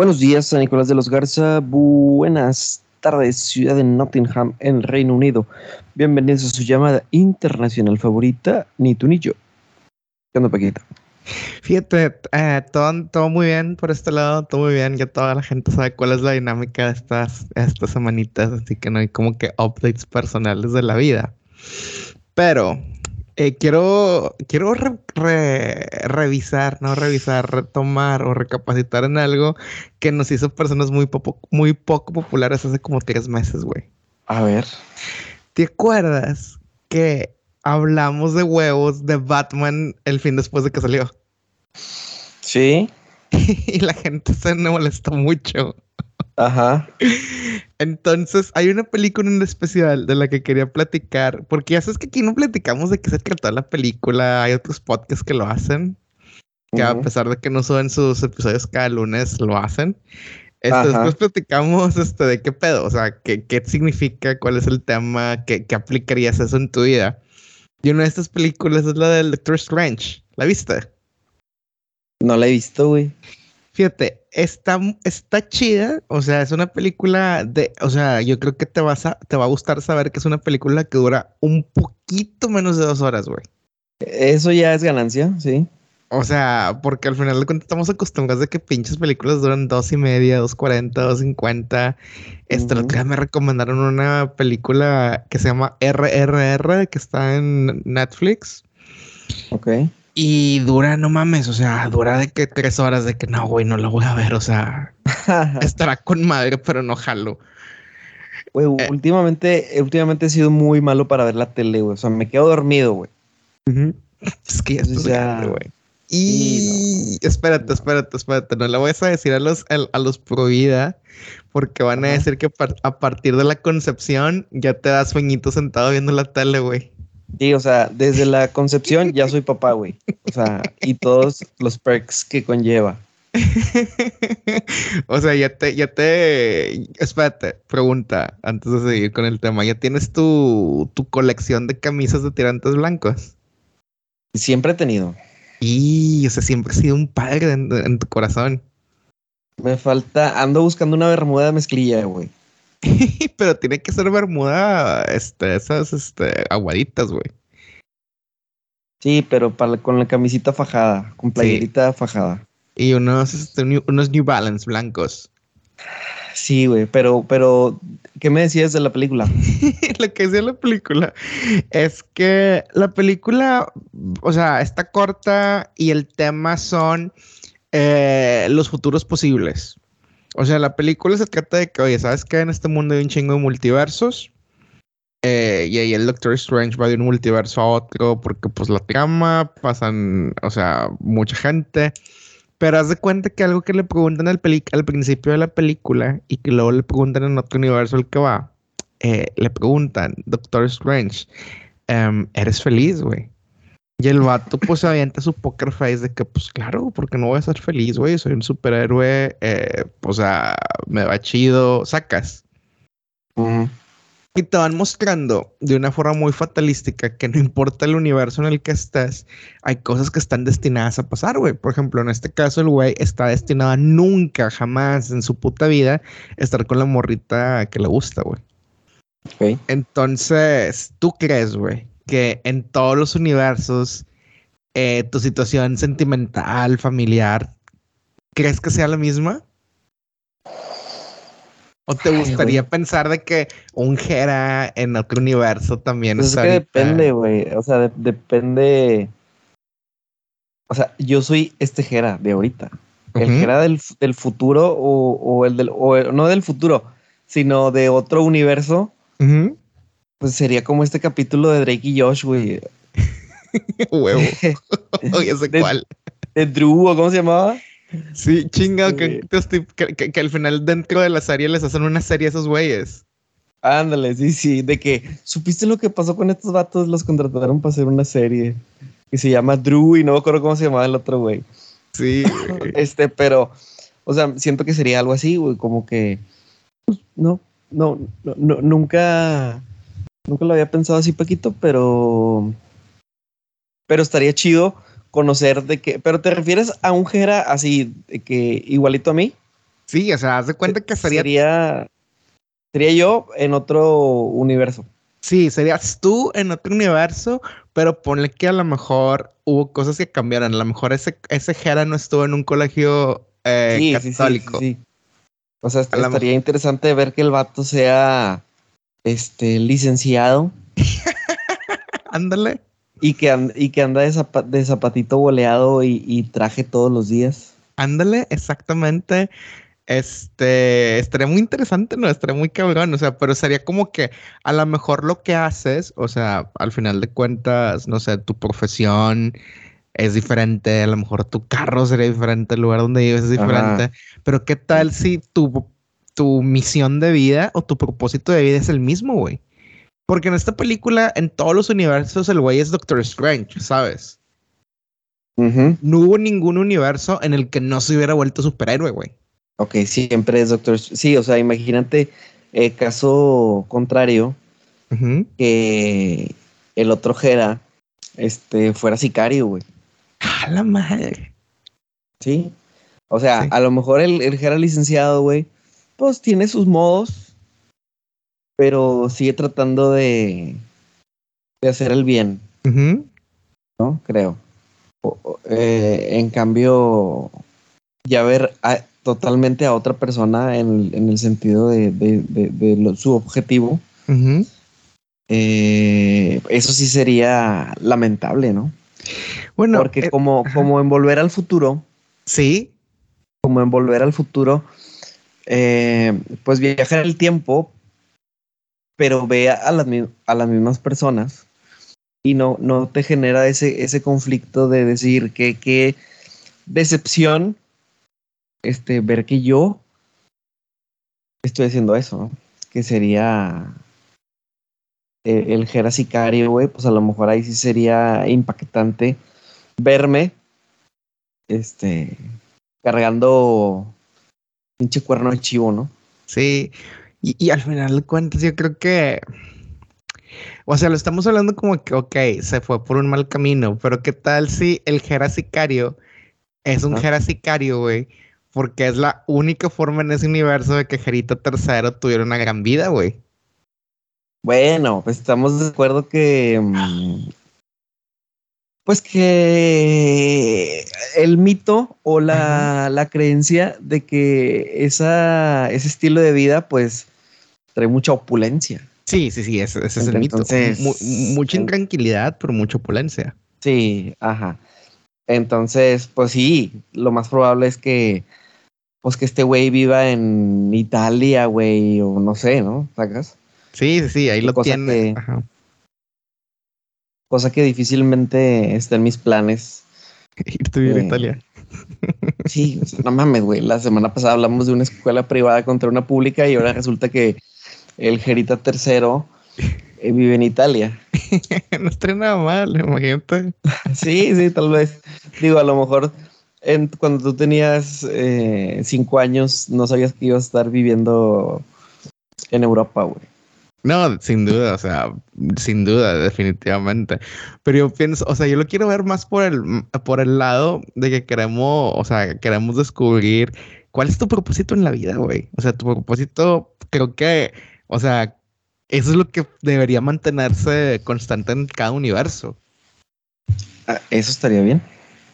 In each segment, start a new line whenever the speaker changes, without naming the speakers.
Buenos días, San Nicolás de los Garza. Buenas tardes, ciudad de Nottingham, en Reino Unido. Bienvenidos a su llamada internacional favorita, ni tú ni yo. ¿Qué onda, Paquita?
Fíjate, eh, todo, muy bien por este lado, todo muy bien. Ya toda la gente sabe cuál es la dinámica de estas, estas semanitas, así que no hay como que updates personales de la vida. Pero eh, quiero, quiero revisar, no revisar, retomar o recapacitar en algo que nos hizo personas muy, muy poco populares hace como tres meses, güey.
A ver.
¿Te acuerdas que hablamos de huevos de Batman el fin después de que salió?
Sí.
y la gente se molestó mucho.
Ajá.
Entonces, hay una película en especial de la que quería platicar, porque ya sabes que aquí no platicamos de qué se trató la película, hay otros podcasts que lo hacen, que a pesar de que no suben sus episodios cada lunes, lo hacen. Este, después platicamos este, de qué pedo, o sea, qué, qué significa, cuál es el tema, qué, qué aplicarías eso en tu vida. Y una de estas películas es la del Doctor Strange. ¿La viste?
No la he visto, güey.
Fíjate, está, está chida. O sea, es una película de. O sea, yo creo que te, vas a, te va a gustar saber que es una película que dura un poquito menos de dos horas, güey.
Eso ya es ganancia, sí.
O sea, porque al final de cuentas estamos acostumbrados a que pinches películas duran dos y media, dos cuarenta, dos cincuenta. Este, uh me recomendaron una película que se llama RRR, que está en Netflix.
Ok.
Y dura, no mames, o sea, dura de que tres horas de que no, güey, no la voy a ver, o sea, estará con madre, pero no jalo.
Güey, eh. últimamente, últimamente he sido muy malo para ver la tele, güey. O sea, me quedo dormido, güey.
Es que ya güey. Y espérate, espérate, espérate. No le voy a decir a los, a, los pro vida, porque van a decir que a partir de la concepción ya te das sueñito sentado viendo la tele, güey.
Sí, o sea, desde la concepción ya soy papá, güey. O sea, y todos los perks que conlleva.
o sea, ya te, ya te, espérate, pregunta antes de seguir con el tema. ¿Ya tienes tu, tu colección de camisas de tirantes blancos?
Siempre he tenido.
Y, o sea, siempre he sido un padre en, tu corazón.
Me falta, ando buscando una bermuda de mezclilla, güey.
Pero tiene que ser bermuda, este, esas, este, aguaditas, güey.
Sí, pero para, con la camisita fajada, con playerita fajada.
Y unos, este, unos New Balance blancos.
Sí, güey, pero, pero, ¿qué me decías de la película?
Lo que decía la película es que la película, o sea, está corta y el tema son eh, los futuros posibles. O sea, la película se trata de que, oye, ¿sabes qué? En este mundo hay un chingo de multiversos. Eh, y ahí el Doctor Strange va de un multiverso a otro porque pues la trama, pasan, o sea, mucha gente. Pero haz de cuenta que algo que le preguntan al, al principio de la película y que luego le preguntan en otro universo al que va, eh, le preguntan, Doctor Strange, em, ¿eres feliz, güey? Y el vato pues avienta su poker face de que pues claro, porque no voy a ser feliz, güey, soy un superhéroe, eh, o sea, me va chido, sacas. Y te van mostrando de una forma muy fatalística que no importa el universo en el que estés, hay cosas que están destinadas a pasar, güey. Por ejemplo, en este caso, el güey está destinado a nunca, jamás en su puta vida estar con la morrita que le gusta, güey. Entonces, ¿tú crees, güey, que en todos los universos eh, tu situación sentimental, familiar, crees que sea la misma? ¿O te gustaría pensar de que un Jera en otro universo también
pues es que depende, güey. O sea, depende. O sea, yo soy este Jera de ahorita. El Jera del, futuro o, el del. O no del futuro, sino de otro universo. Pues sería como este capítulo de Drake y Josh, güey.
Huevo. Oye, sé cuál.
De Drew, ¿o cómo se llamaba?
Sí, chinga, que, que, al final dentro de la serie les hacen una serie a esos güeyes.
Ándale, sí, sí, de que supiste lo que pasó con estos vatos, los contrataron para hacer una serie que se llama Drew y no me acuerdo cómo se llamaba el otro güey.
Sí.
este, pero, o sea, siento que sería algo así, güey, como que, pues, no, no, no, nunca, nunca lo había pensado así, Paquito, pero, pero estaría chido conocer de que, pero te refieres a un Jera así, de que igualito a mí.
Sí, o sea, haz de cuenta que sería...
sería. Sería yo en otro universo.
Sí, serías tú en otro universo, pero ponle que a lo mejor hubo cosas que cambiaron. A lo mejor ese, ese Jera no estuvo en un colegio eh,
Sí, sí, sí,
católico.
sí, sí. O sea, est- estaría interesante ver que el vato sea este licenciado
Ándale.
y que, y que anda de, zapa- de zapatito boleado y, y traje todos los días.
Ándale, exactamente. Este, estaría muy interesante, ¿no? Estaría muy cabrón, o sea, pero sería como que a lo mejor lo que haces, o sea, al final de cuentas, no sé, tu profesión es diferente, a lo mejor tu carro sería diferente, el lugar donde vives es
Ajá.
diferente, pero ¿qué tal si tu, tu misión de vida o tu propósito de vida es el mismo, güey? Porque en esta película, en todos los universos, el güey es Doctor Strange, ¿sabes? No hubo ningún universo en el que no se hubiera vuelto superhéroe, güey.
Ok, siempre es Doctor. Str- Sí, o sea, imagínate eh, caso contrario que el otro Jera este, fuera sicario, güey.
A la madre.
Sí. O sea,
Sí.
a lo mejor el, el Jera licenciado, güey, pues tiene sus modos, pero sigue tratando de, de hacer el bien. ¿no? Creo. O- o, eh, en cambio, ya ver a- totalmente a otra persona en, en el sentido de, de- de- de lo- su objetivo, eh, eso sí sería lamentable, ¿no?
Bueno,
Porque
eh,
como, como en Volver al Futuro,
sí.
como en Volver al Futuro, eh, pues viaja en el tiempo, pero ve a las, a las mismas personas y no, no te genera ese, ese conflicto de decir que qué decepción este, ver que yo estoy haciendo eso. Que sería eh, el Jera Sicario, güey, pues a lo mejor ahí sí sería impactante verme este cargando pinche cuerno de chivo, ¿no?
Sí. Y, y al final de cuentas, yo creo que. O sea, lo estamos hablando como que, ok, se fue por un mal camino, pero ¿qué tal si el Jera Sicario es un
Ajá.
Jera Sicario, güey? Porque es la única forma en ese universo de que Jerita III tuviera una gran vida, güey.
Bueno, pues estamos de acuerdo que mm, pues que el mito o la, la creencia de que esa, ese estilo de vida pues trae mucha opulencia.
Sí, sí, sí, ese, ese es el mito. Mu- mucha intranquilidad, pero mucha opulencia.
Sí, ajá. Entonces, pues sí, lo más probable es que pues que este güey viva en Italia, güey, o no sé, ¿no? ¿Sacas?
Sí, sí, sí, ahí lo tiene.
que-
Ajá.
Cosa que difícilmente está en mis planes.
Irte a vivir a
Eh,
Italia.
Sí, no mames, güey. La semana pasada hablamos de una escuela privada contra una pública y ahora resulta que el Gerita tercero eh, vive en Italia.
no estaría nada mal, imagínate.
Sí, sí, tal vez. Digo, a lo mejor en- cuando tú tenías eh, cinco años no sabías que ibas a estar viviendo en Europa, güey.
No, sin duda, o sea, sin duda, definitivamente. Pero yo pienso, o sea, yo lo quiero ver más por el, por el lado de que queremos, o sea, queremos descubrir cuál es tu propósito en la vida, güey. O sea, tu propósito, creo que, o sea, eso es lo que debería mantenerse constante en cada universo.
Ah, Eso estaría bien.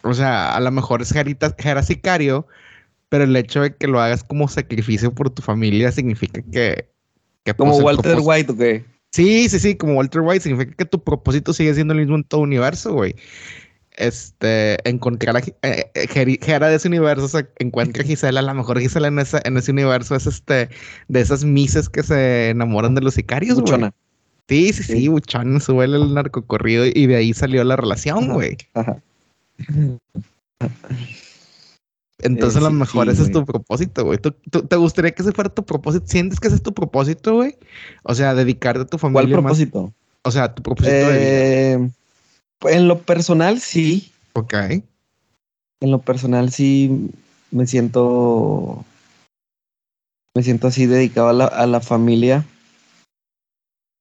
O sea, a lo mejor es Gerita, Gera Sicario, pero el hecho de que lo hagas como sacrificio por tu familia significa que... que
Como Walter White, ¿o qué?
Sí, sí, sí, como Walter White, significa que tu propósito sigue siendo el mismo en todo universo, güey. Este, encontrar a eh, eh, Gera de ese universo, se encuentra a Gisela, a lo mejor Gisela en ese, en ese universo es este, de esas mises que se enamoran de los sicarios, güey. Sí, sí, sí. Buchón, sube el narcocorrido y de ahí salió la relación,
Ajá.
güey.
Ajá.
Entonces,
Eh,
a lo mejor
sí,
ese es tu propósito, güey. ¿Tú, tú- te gustaría que ese fuera tu propósito? ¿Sientes que ese es tu propósito, güey? O sea, dedicarte a tu
¿Cuál
familia más.
propósito?
O sea, tu propósito de vida.
Eh, en lo personal, sí.
Ok.
En lo personal, sí me siento. Me siento así dedicado a la, a la familia.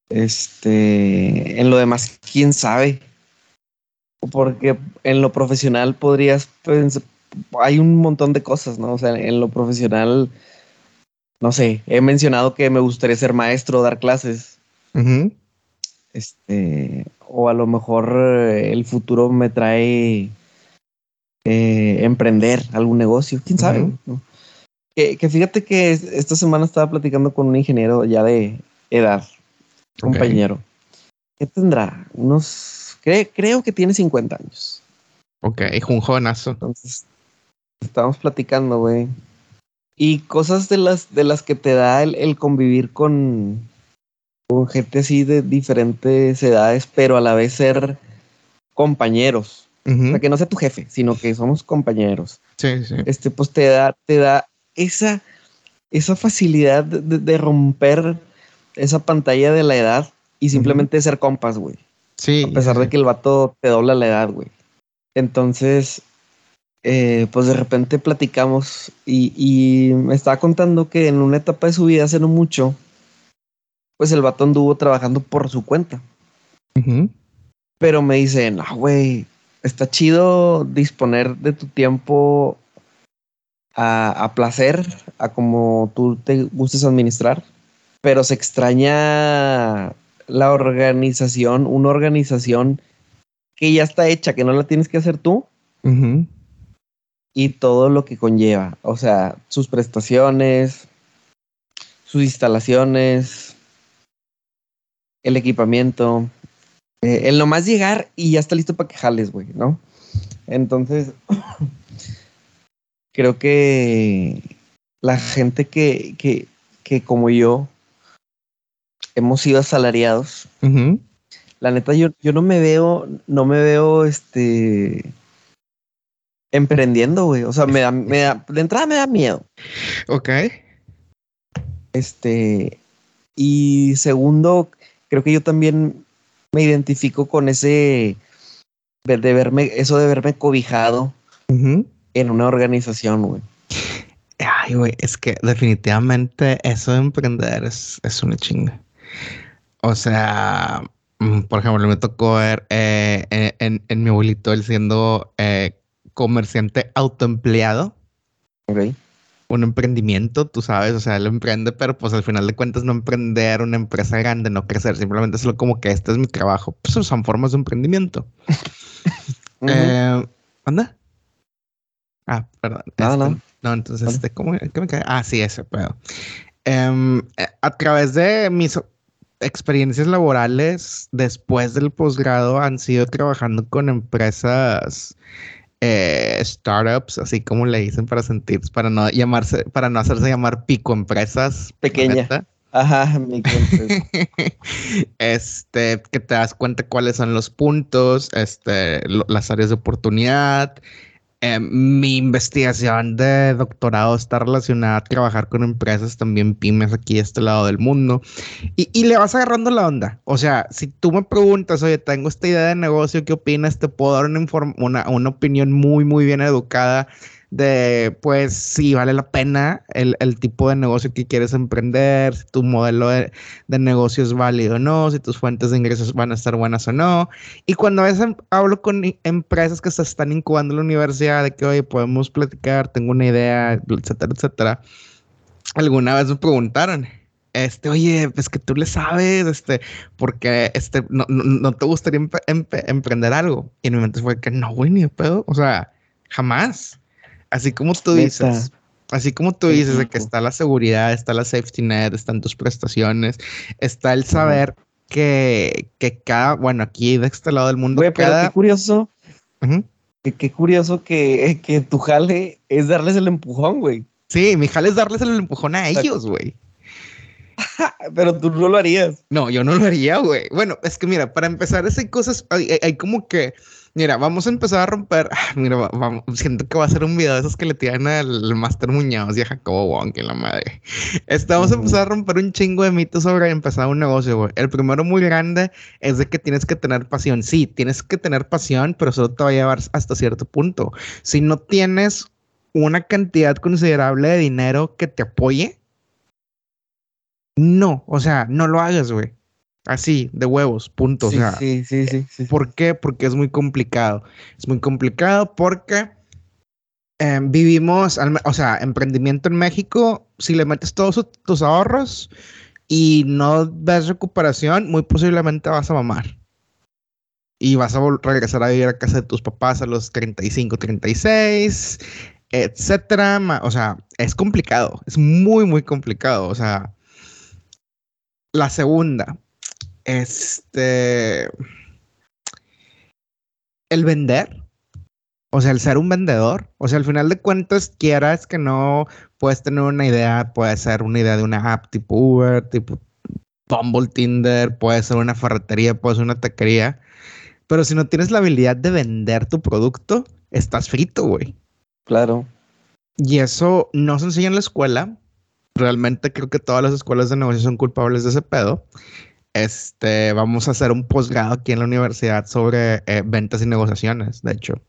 Este. En lo demás, quién sabe. Porque en lo profesional podrías pens- hay un montón de cosas, ¿no? O sea, en lo profesional, no sé, he mencionado que me gustaría ser maestro, dar clases. Este, o a lo mejor eh, el futuro me trae eh, emprender algún negocio, quién sabe. Que, fíjate que esta semana estaba platicando con un ingeniero ya de edad, compañero. ¿Qué tendrá? Unos, creo que tiene 50 años.
Ok, es un jovenazo.
Entonces, estábamos platicando, güey. Y cosas de las, de las que te da el, convivir con, con gente así de diferentes edades, pero a la vez ser compañeros. O sea, que no sea tu jefe, sino que somos compañeros.
Sí, sí.
Este, pues te da, te da esa, esa facilidad de, romper esa pantalla de la edad y simplemente ser compas, güey.
Sí.
A pesar de que el vato te dobla la edad, güey. Entonces, eh, pues de repente platicamos y, me estaba contando que en una etapa de su vida hace no mucho, pues el vato anduvo trabajando por su cuenta. Pero me dice, no, güey, está chido disponer de tu tiempo a, a, placer, a como tú te gustes administrar, pero se extraña la organización, una organización que ya está hecha, que no la tienes que hacer tú. Y todo lo que conlleva. O sea, sus prestaciones, sus instalaciones, el equipamiento. Eh, el nomás llegar y ya está listo para que jales, güey, ¿no? Entonces, creo que la gente que, que, que como yo hemos sido asalariados, la neta, yo, yo no me veo, no me veo este emprendiendo, güey. O sea, me da, me da, de entrada me da miedo.
Ok.
Este, y segundo, creo que yo también me identifico con ese de, verme, eso de verme cobijado en una organización, güey.
Ay, güey, es que definitivamente eso de emprender es, es una chinga. O sea, Mm, por ejemplo, me tocó ver eh, eh, en, mi abuelito él siendo eh, comerciante autoempleado.
Ok.
Un emprendimiento, tú sabes, o sea, él emprende, pero pues al final de cuentas no emprender una empresa grande, no crecer, simplemente solo como que este es mi trabajo. Pues son formas de emprendimiento. ¿Anda? Ah, perdón.
Nada,
este, no. entonces, este, ¿cómo, ¿qué me cae? Ah, sí, ese pedo. Em, a través de mis experiencias laborales después del posgrado han sido trabajando con empresas eh, startups, así como le dicen para sentir, para no llamarse, para no hacerse llamar pico empresas
pequeñas. Ajá,
este, que te das cuenta cuáles son los puntos, este, las áreas de oportunidad, eh, mi investigación de doctorado está relacionada a trabajar con empresas también pymes aquí de este lado del mundo y, y, le vas agarrando la onda. O sea, si tú me preguntas, oye, tengo esta idea de negocio, ¿qué opinas? Te puedo dar una, una, una opinión muy, muy bien educada de pues si vale la pena el, tipo de negocio que quieres emprender, si tu modelo de, negocio es válido o no, si tus fuentes de ingresos van a estar buenas o no. Y cuando a veces hablo con empresas que se están incubando en la universidad de que, oye, podemos platicar, tengo una idea, etcétera, etcétera, alguna vez me preguntaron, este, oye, pues que tú le sabes, este, porque este, no, no, te gustaría emprender algo. Y en mi mente fue que no, güey, ni de pedo, o sea, jamás. Así como tú dices, así como tú dices de que está la seguridad, está la safety net, están tus prestaciones, está el saber que, que cada, bueno, aquí de este lado del mundo.
Güey, pero qué curioso. qué, curioso que, que tu jale es darles el empujón, güey.
Sí, mi jale es darles el empujón a ellos, güey.
Pero tú no lo harías.
No, yo no lo haría, güey. Bueno, es que mira, para empezar, hay cosas, hay como que Mira, vamos a empezar a romper. Ah, mira, vamos, siento que va a ser un video de esos que le tiran al Master Muñoz y a Jacobo Wong, en la madre. Estamos a empezar a romper un chingo de mitos sobre empezar un negocio, güey. El primero muy grande es de que tienes que tener pasión. Sí, tienes que tener pasión, pero solo te va a llevar hasta cierto punto. Si no tienes una cantidad considerable de dinero que te apoye, no, o sea, no lo hagas, güey. Así, de huevos, punto.
Sí, sí, sí, sí,
¿Por qué? Porque es muy complicado. Es muy complicado porque Em, vivimos, o sea, emprendimiento en México, si le metes todos tus ahorros y no ves recuperación, muy posiblemente vas a mamar. Y vas a regresar a vivir a casa de tus papás a los 35, 36, etcétera. O sea, es complicado, es muy, muy complicado. O sea, la segunda, este, el vender o sea, el ser un vendedor, o sea, al final de cuentas, quieras que no puedes tener una idea, puede ser una idea de una app tipo Uber, tipo Bumble, Tinder, puede ser una ferretería, puede ser una taquería, pero si no tienes la habilidad de vender tu producto, estás frito, güey.
Claro.
Y eso no se enseña en la escuela. Realmente creo que todas las escuelas de negocio son culpables de ese pedo. Este, vamos a hacer un posgrado aquí en la universidad sobre eh, ventas y negociaciones, de hecho.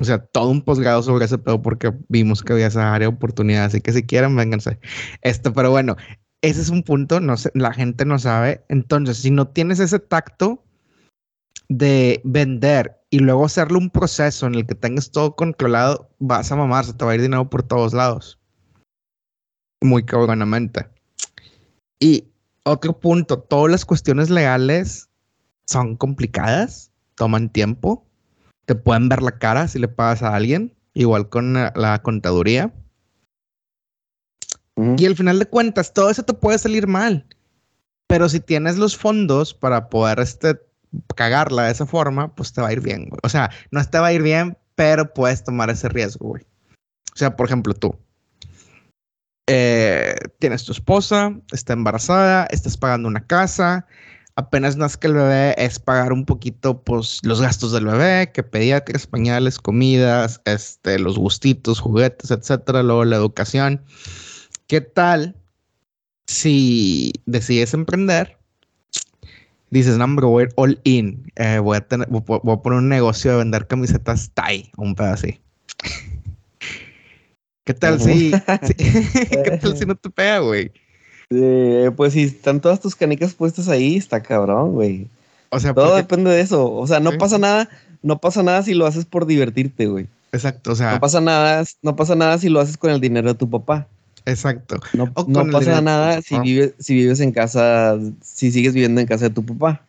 O sea, todo un posgrado sobre ese pedo porque vimos que había esa área de oportunidad. Así que si quieren, vénganse. Esto, pero bueno, ese es un punto, no sé, la gente no sabe. Entonces, si no tienes ese tacto de vender y luego hacerle un proceso en el que tengas todo controlado, vas a mamar, se te va a ir dinero por todos lados. Muy cabronamente. Y otro punto, todas las cuestiones legales son complicadas, toman tiempo te pueden ver la cara si le pagas a alguien, igual con la, contaduría. Y al final de cuentas, todo eso te puede salir mal. Pero si tienes los fondos para poder este, cagarla de esa forma, pues te va a ir bien, güey. O sea, no te va a ir bien, pero puedes tomar ese riesgo, güey. O sea, por ejemplo, tú. Eh, tienes tu esposa, está embarazada, estás pagando una casa, apenas nazca el bebé es pagar un poquito pues los gastos del bebé, que pediatras, pañales, comidas, este, los gustitos, juguetes, etcétera, luego la educación. ¿Qué tal si decides emprender? Dices, no, hombre, voy a ir all in. Eh, voy, a tener, voy, a poner un negocio de vender camisetas tie, un pedazo así. ¿Qué tal si, ¿Qué tal si no te pega, güey?
pues si están todas tus canicas puestas ahí, está cabrón, güey. O sea, todo depende de eso. O sea, no pasa nada, no pasa nada si lo haces por divertirte, güey.
Exacto, o sea.
No pasa nada, no pasa nada si lo haces con el dinero de tu papá.
Exacto.
No, pasa nada si vives, si vives en casa, si sigues viviendo en casa de tu papá.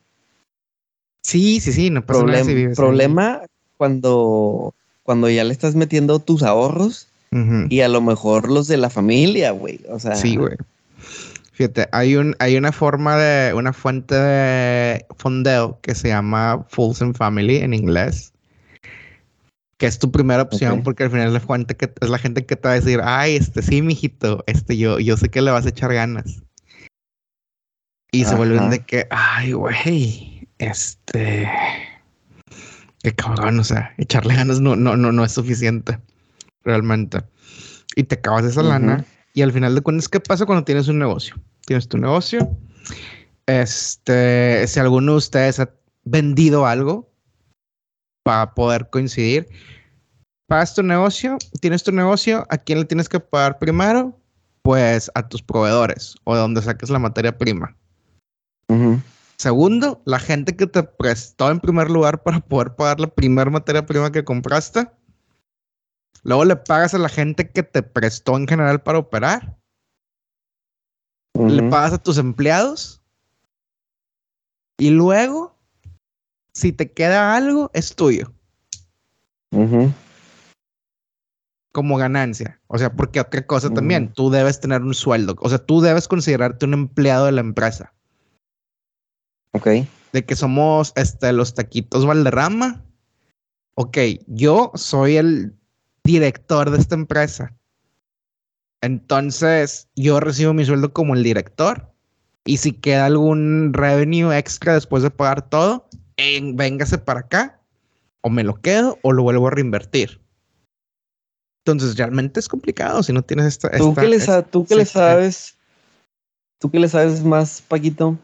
Sí, sí, sí, no pasa
nada
si
vives Problema cuando, cuando ya le estás metiendo tus ahorros y a lo mejor los de la familia, güey. O sea.
Sí, güey. Fíjate, hay, un, hay una forma de, una fuente de fondeo que se llama Fulson Family en inglés, que es tu primera opción porque al final es la fuente que es la gente que te va a decir, ay, este sí, mijito, este yo, yo sé que le vas a echar ganas. Y se vuelven de que, ay, güey, este, qué cabrón, o sea, echarle ganas no, no, no, no es suficiente, realmente. Y te acabas esa lana y al final de cuentas, ¿qué pasa cuando tienes un negocio? Tienes tu negocio. Este, si alguno de ustedes ha vendido algo para poder coincidir, pagas tu negocio, tienes tu negocio, ¿a quién le tienes que pagar primero? Pues a tus proveedores o de donde saques la materia prima. Segundo, la gente que te prestó en primer lugar para poder pagar la primera materia prima que compraste. Luego le pagas a la gente que te prestó en general para operar. Le pagas a tus empleados. Y luego, si te queda algo, es tuyo. Como ganancia. O sea, porque otra cosa también, tú debes tener un sueldo. O sea, tú debes considerarte un empleado de la empresa.
Ok.
De que somos este, los taquitos Valderrama. Ok, yo soy el director de esta empresa. Entonces, yo recibo mi sueldo como el director. Y si queda algún revenue extra después de pagar todo, véngase para acá. O me lo quedo o lo vuelvo a reinvertir. Entonces, realmente es complicado si no tienes esta.
¿Tú qué le, ¿tú qué le sabes? ¿Tú qué le sabes más, Paquito?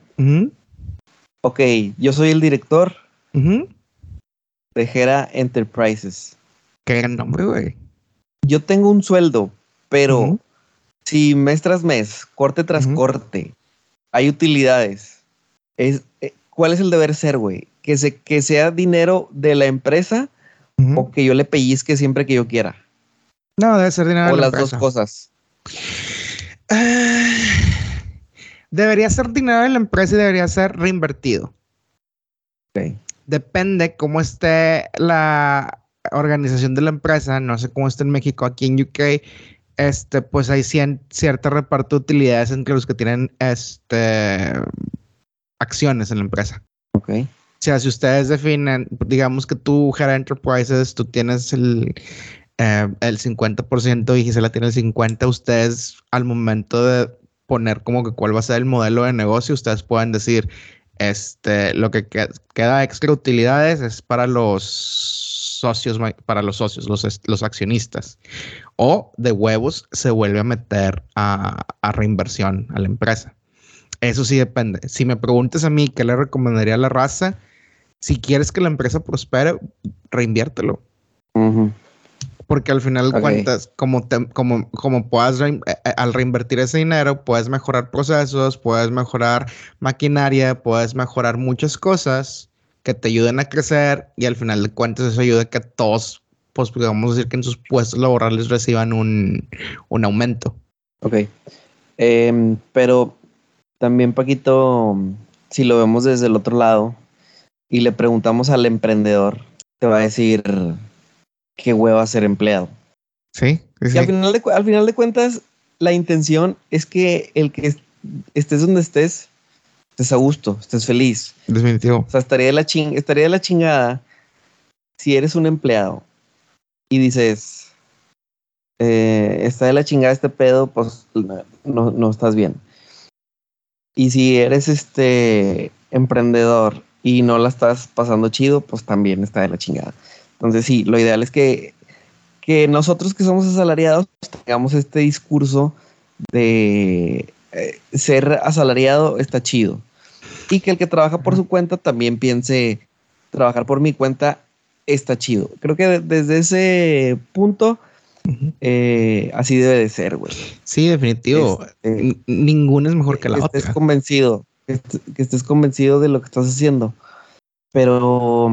Ok, yo soy el director de Gera Enterprises.
Qué gran nombre, güey.
Yo tengo un sueldo, pero si mes tras mes, corte tras corte, hay utilidades. Es, eh, ¿Cuál es el deber ser, güey? Que, se, que sea dinero de la empresa o que yo le pellizque siempre que yo quiera.
No, debe ser dinero
O
de la
las dos
empresa.
cosas.
Ah, Debería ser dinero de la empresa y debería ser reinvertido.
Ok.
Depende cómo esté la organización de la empresa. No sé cómo está en México. Aquí en UK, este, pues hay cien- cierta reparto de utilidades entre los que tienen este, acciones en la empresa.
Ok.
O sea, si ustedes definen, digamos que tú, Jera Enterprises, tú tienes el, eh, el 50% y Gisela tiene el 50%, ustedes al momento de poner como que cuál va a ser el modelo de negocio, ustedes pueden decir, este, lo que- queda extra utilidades es para los socios, para los socios, los, los accionistas. O de huevos se vuelve a meter a, a reinversión a la empresa. Eso sí depende. Si me preguntas a mí qué le recomendaría a la raza, si quieres que la empresa prospere, reinviértelo.
Ujú.
Porque al final de
Ok.
cuentas, como, te- como, como puedas rein- eh, eh, al reinvertir ese dinero, puedes mejorar procesos, puedes mejorar maquinaria, puedes mejorar muchas cosas que te ayuden a crecer y al final de cuentas eso ayuda a que todos, pues podemos decir que en sus puestos laborales reciban un, un aumento.
Ok. Em, pero también, Paquito, si lo vemos desde el otro lado y le preguntamos al emprendedor, te va a decir qué hueva ser empleado.
Sí, sí,
Y al final, de, al final de cuentas, la intención es que el que est- estés donde estés, estés a gusto, estés feliz.
definitivo.
O sea, estaría de la, ching- estaría de la chingada si eres un empleado y dices, eh, está de la chingada este pedo, pues no, no estás bien. Y si eres este emprendedor y no la estás pasando chido, pues también está de la chingada. Entonces sí, lo ideal es que, que nosotros que somos asalariados tengamos este discurso de eh, ser asalariado está chido. Y que el que trabaja por su cuenta también piense, trabajar por mi cuenta está chido. Creo que de- desde ese punto, eh, así debe de ser, güey.
Sí, definitivo.
Este,
Ninguna es mejor que la
que estés
otra.
convencido, que, est- que estés convencido de lo que estás haciendo. Pero,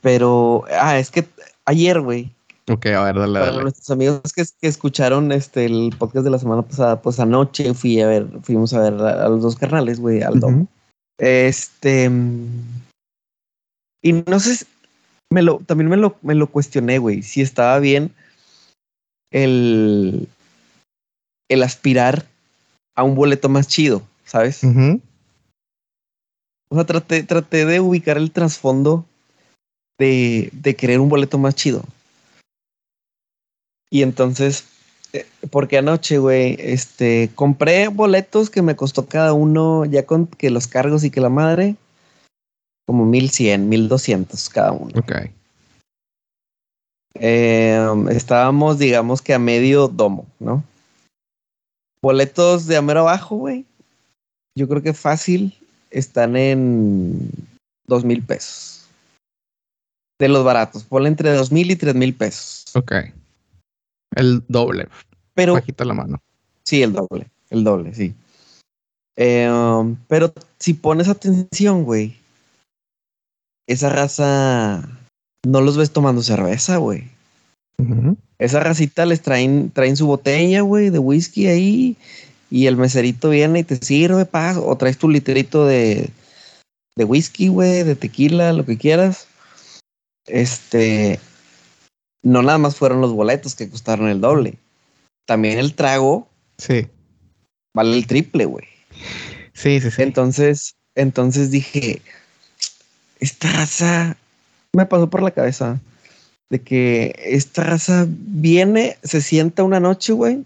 pero, ah, es que ayer, güey,
Ok, a ver, dale,
para
dale.
nuestros amigos que, que escucharon este el podcast de la semana pasada, pues anoche fui a ver, fuimos a ver a, a los dos carnales, güey, al domo.
Ujú.
Este. Y no sé, si- me lo, también me lo, me lo cuestioné, güey, si estaba bien el, el aspirar a un boleto más chido, ¿sabes? O sea, traté, traté de ubicar el trasfondo de, de querer un boleto más chido. Y entonces, porque anoche, güey, este, compré boletos que me costó cada uno, ya con que los cargos y que la madre, como 1100, 1200 cada uno.
Ok.
Eh, estábamos, digamos que a medio domo, ¿no? Boletos de a mero abajo, güey. Yo creo que fácil están en dos mil pesos. De los baratos, ponle entre dos mil y tres mil pesos.
Ok. El doble.
Pero
Bajita la mano.
sí, el doble, el doble, sí. Eh, um, pero si pones atención, güey, esa raza no los ves tomando cerveza, güey. Esa racita les traen, traen su botella, güey, de whisky ahí. Y el meserito viene y te sirve, paz. O traes tu litrito de, de whisky, güey, de tequila, lo que quieras. Este. No nada más fueron los boletos que costaron el doble. También el trago
Sí.
vale el triple, güey.
Sí, sí, sí.
Entonces, entonces dije, esta raza me pasó por la cabeza de que esta raza viene, se sienta una noche, güey,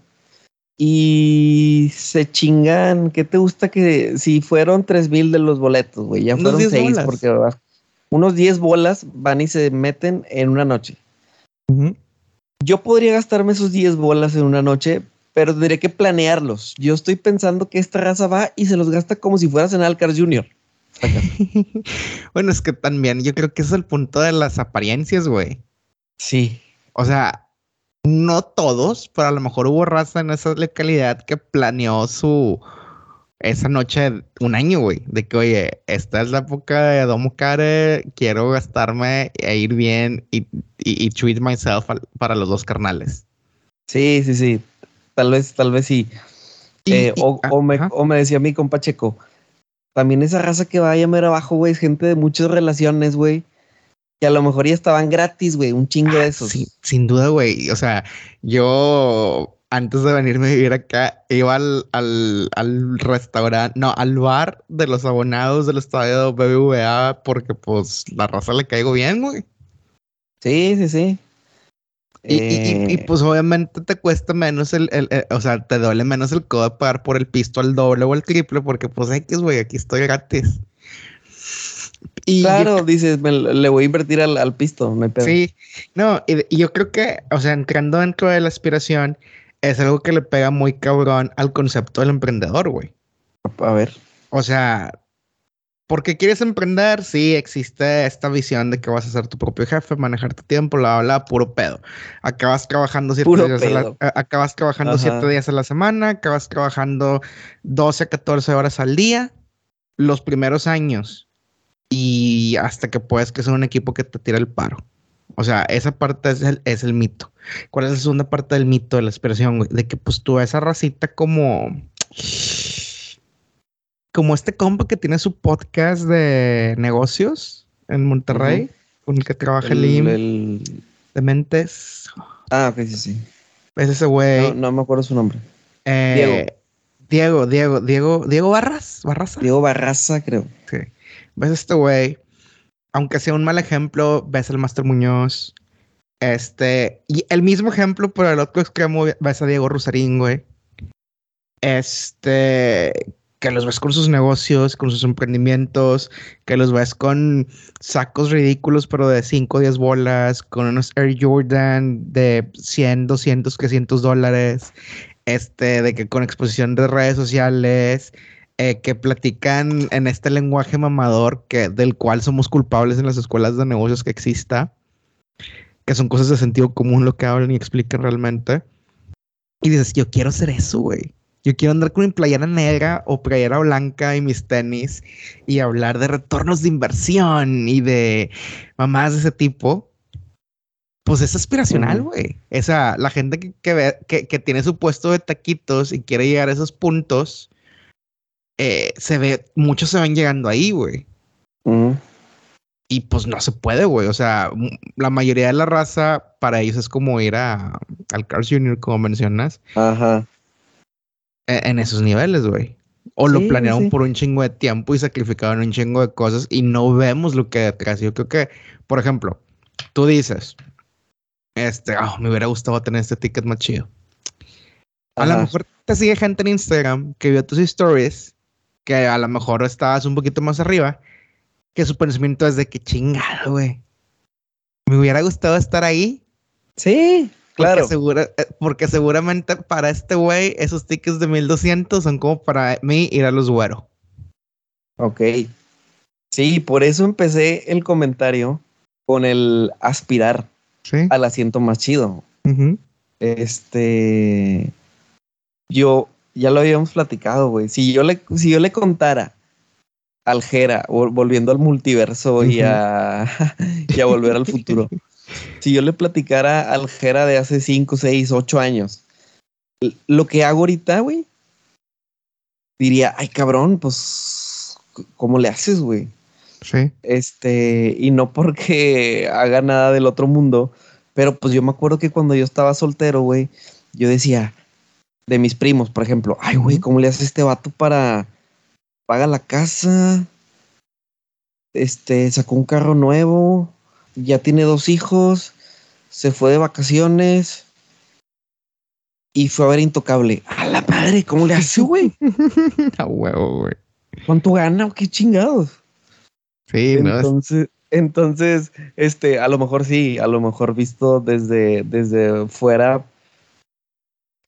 y se chingan. ¿Qué te gusta que si fueron tres mil de los boletos, güey? Ya fueron
10
seis, porque unos 10 bolas van y se meten en una noche. Yo podría gastarme esos 10 bolas en una noche, pero tendría que planearlos. Yo estoy pensando que esta raza va y se los gasta como si fueras en Alcar Junior.
bueno, es que también yo creo que es el punto de las apariencias, güey.
Sí.
O sea, no todos, pero a lo mejor hubo raza en esa localidad que planeó su esa noche un año, güey, de que, oye, esta es la época de Domo Care, quiero gastarme e ir bien y, y, y treat myself al- para los dos carnales.
Sí, sí, sí. Tal vez, tal vez sí. Eh, o, o, me, o, me, decía mi compa Checo, también esa raza que va a llamar abajo, güey, es gente de muchas relaciones, güey. Que a lo mejor ya estaban gratis, güey, un chingo de ah, esos.
sin duda, güey. O sea, yo antes de venirme a vivir acá, iba al, al, al restaurante, no, al bar de los abonados del estadio BBVA porque pues la raza le caigo bien, güey.
Sí, sí, sí.
Y, y, eh, pues obviamente te cuesta menos el, el, o sea, te duele menos el codo de pagar por el pisto al doble o al triple porque pues X, güey, aquí estoy gratis.
Y claro, dices, le voy a invertir al, al pisto, me
Sí, no, y, y, yo creo que, o sea, entrando dentro de la aspiración, es algo que le pega muy cabrón al concepto del emprendedor, güey.
A ver.
O sea, ¿por qué quieres emprender? Sí, existe esta visión de que vas a ser tu propio jefe, manejar tu tiempo, bla, bla, puro pedo. Acabas trabajando siete, días a, la, acabas trabajando siete días a la semana, acabas trabajando 12 a 14 horas al día los primeros años y hasta que puedes que sea un equipo que te tire el paro. O sea, esa parte es el, es el mito. ¿Cuál es la segunda parte del mito de la expresión? De que pues tú esa racita como... Como este compa que tiene su podcast de negocios en Monterrey, con el que trabaja el, el, de mentes.
Ah, ok, sí, sí.
Es ese güey.
No, no, me acuerdo su nombre.
Eh, Diego. Diego, Diego, Diego, Diego Barras, Barraza.
Diego Barraza, creo.
Sí. ¿Ves este güey? Aunque sea un mal ejemplo, ves al Master Muñoz, este, y el mismo ejemplo, pero el otro extremo ves a Diego Rosarín, güey. Este, que los ves con sus negocios, con sus emprendimientos, que los ves con sacos ridículos, pero de 5 o 10 bolas, con unos Air Jordan de 100, 200, 300 dólares, este, de que con exposición de redes sociales, eh, que platican en este lenguaje mamador que, del cual somos culpables en las escuelas de negocios que exista que son cosas de sentido común lo que hablan y explican realmente. Y dices, yo quiero hacer eso, güey. Yo quiero andar con mi playera negra o playera blanca y mis tenis y hablar de retornos de inversión y de mamás de ese tipo. Pues es aspiracional, güey. Esa, la gente que, que, que, tiene su puesto de taquitos y quiere llegar a esos puntos, eh, se ve, muchos se van llegando ahí, güey. Y pues no se puede, güey. O sea, la mayoría de la raza para ellos es como ir a, al Cars Junior, como mencionas.
Ajá.
E, en, esos niveles, güey. O lo planearon por un chingo de tiempo y sacrificaron un chingo de cosas y no vemos lo que hay detrás. Yo creo que, por ejemplo, tú dices, este, oh, me hubiera gustado tener este ticket más chido. A lo mejor te sigue gente en Instagram que vio tus stories, que a lo mejor estabas un poquito más arriba que su pensamiento es de que chingado, güey. Me hubiera gustado estar ahí.
Sí, claro.
Porque, eh, porque seguramente para este güey, esos tickets de 1200 son como para mí ir a los güeros.
Ok. Sí, por eso empecé el comentario con el aspirar al asiento más chido. Este. Yo ya lo habíamos platicado, güey. Si yo le, si yo le contara Aljera, volviendo al multiverso y, a, y a volver al futuro. Si yo le platicara al Jera de hace 5, 6, 8 años, lo que hago ahorita, güey, diría, ay cabrón, pues, ¿cómo le haces, güey?
Sí.
Este, y no porque haga nada del otro mundo, pero pues yo me acuerdo que cuando yo estaba soltero, güey, yo decía, de mis primos, por ejemplo, ay, güey, ¿cómo le hace este vato para paga la casa, este, sacó un carro nuevo, ya tiene dos hijos, se fue de vacaciones y fue a ver Intocable. A la madre, ¿cómo le hace, güey?
a huevo, güey.
¿Cuánto gana? ¿Qué chingados?
Sí,
entonces, entonces, este, a lo mejor sí, a lo mejor visto desde, desde fuera,